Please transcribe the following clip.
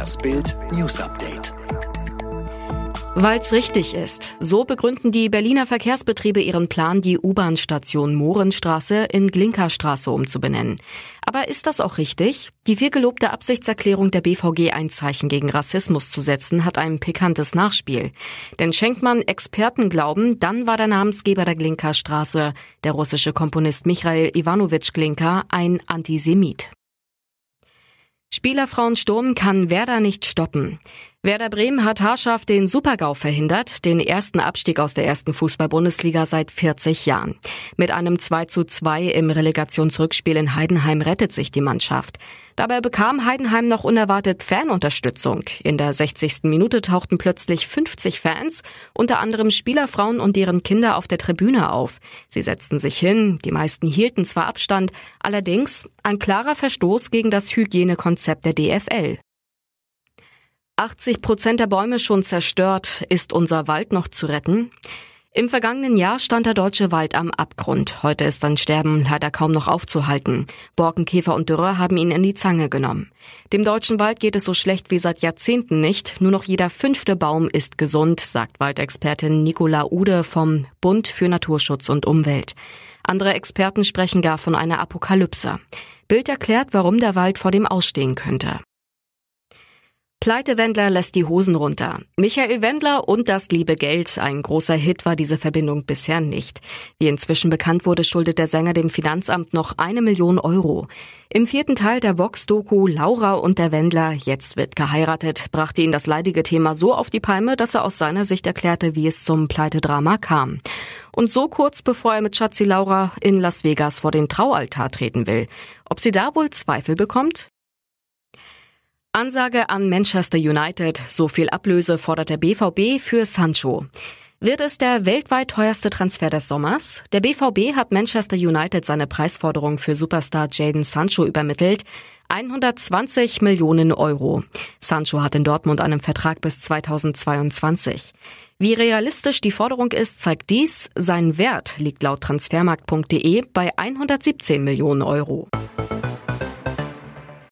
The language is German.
Das Bild News Update. Weil's richtig ist. So begründen die Berliner Verkehrsbetriebe ihren Plan, die U-Bahn-Station Mohrenstraße in Glinkerstraße umzubenennen. Aber ist das auch richtig? Die viel gelobte Absichtserklärung der BVG, ein Zeichen gegen Rassismus zu setzen, hat ein pikantes Nachspiel. Denn schenkt man Experten Glauben, dann war der Namensgeber der Glinkerstraße, der russische Komponist Michael Ivanovich Glinka, ein Antisemit. Spielerfrauensturm kann Werder nicht stoppen. Werder Bremen hat haarscharf den Supergau verhindert, den ersten Abstieg aus der ersten Fußball-Bundesliga seit 40 Jahren. Mit einem 2 zu 2 im Relegationsrückspiel in Heidenheim rettet sich die Mannschaft. Dabei bekam Heidenheim noch unerwartet Fanunterstützung. In der 60. Minute tauchten plötzlich 50 Fans, unter anderem Spielerfrauen und deren Kinder auf der Tribüne auf. Sie setzten sich hin, die meisten hielten zwar Abstand, allerdings ein klarer Verstoß gegen das Hygienekonzept der DFL. 80 Prozent der Bäume schon zerstört. Ist unser Wald noch zu retten? Im vergangenen Jahr stand der deutsche Wald am Abgrund. Heute ist sein Sterben leider kaum noch aufzuhalten. Borkenkäfer und Dürrer haben ihn in die Zange genommen. Dem deutschen Wald geht es so schlecht wie seit Jahrzehnten nicht. Nur noch jeder fünfte Baum ist gesund, sagt Waldexpertin Nicola Ude vom Bund für Naturschutz und Umwelt. Andere Experten sprechen gar von einer Apokalypse. Bild erklärt, warum der Wald vor dem Ausstehen könnte. Pleitewendler lässt die Hosen runter. Michael Wendler und das liebe Geld. Ein großer Hit war diese Verbindung bisher nicht. Wie inzwischen bekannt wurde, schuldet der Sänger dem Finanzamt noch eine Million Euro. Im vierten Teil der Vox-Doku Laura und der Wendler, jetzt wird geheiratet, brachte ihn das leidige Thema so auf die Palme, dass er aus seiner Sicht erklärte, wie es zum Pleitedrama kam. Und so kurz bevor er mit Schatzi Laura in Las Vegas vor den Traualtar treten will. Ob sie da wohl Zweifel bekommt? Ansage an Manchester United. So viel Ablöse fordert der BVB für Sancho. Wird es der weltweit teuerste Transfer des Sommers? Der BVB hat Manchester United seine Preisforderung für Superstar Jaden Sancho übermittelt. 120 Millionen Euro. Sancho hat in Dortmund einen Vertrag bis 2022. Wie realistisch die Forderung ist, zeigt dies. Sein Wert liegt laut transfermarkt.de bei 117 Millionen Euro.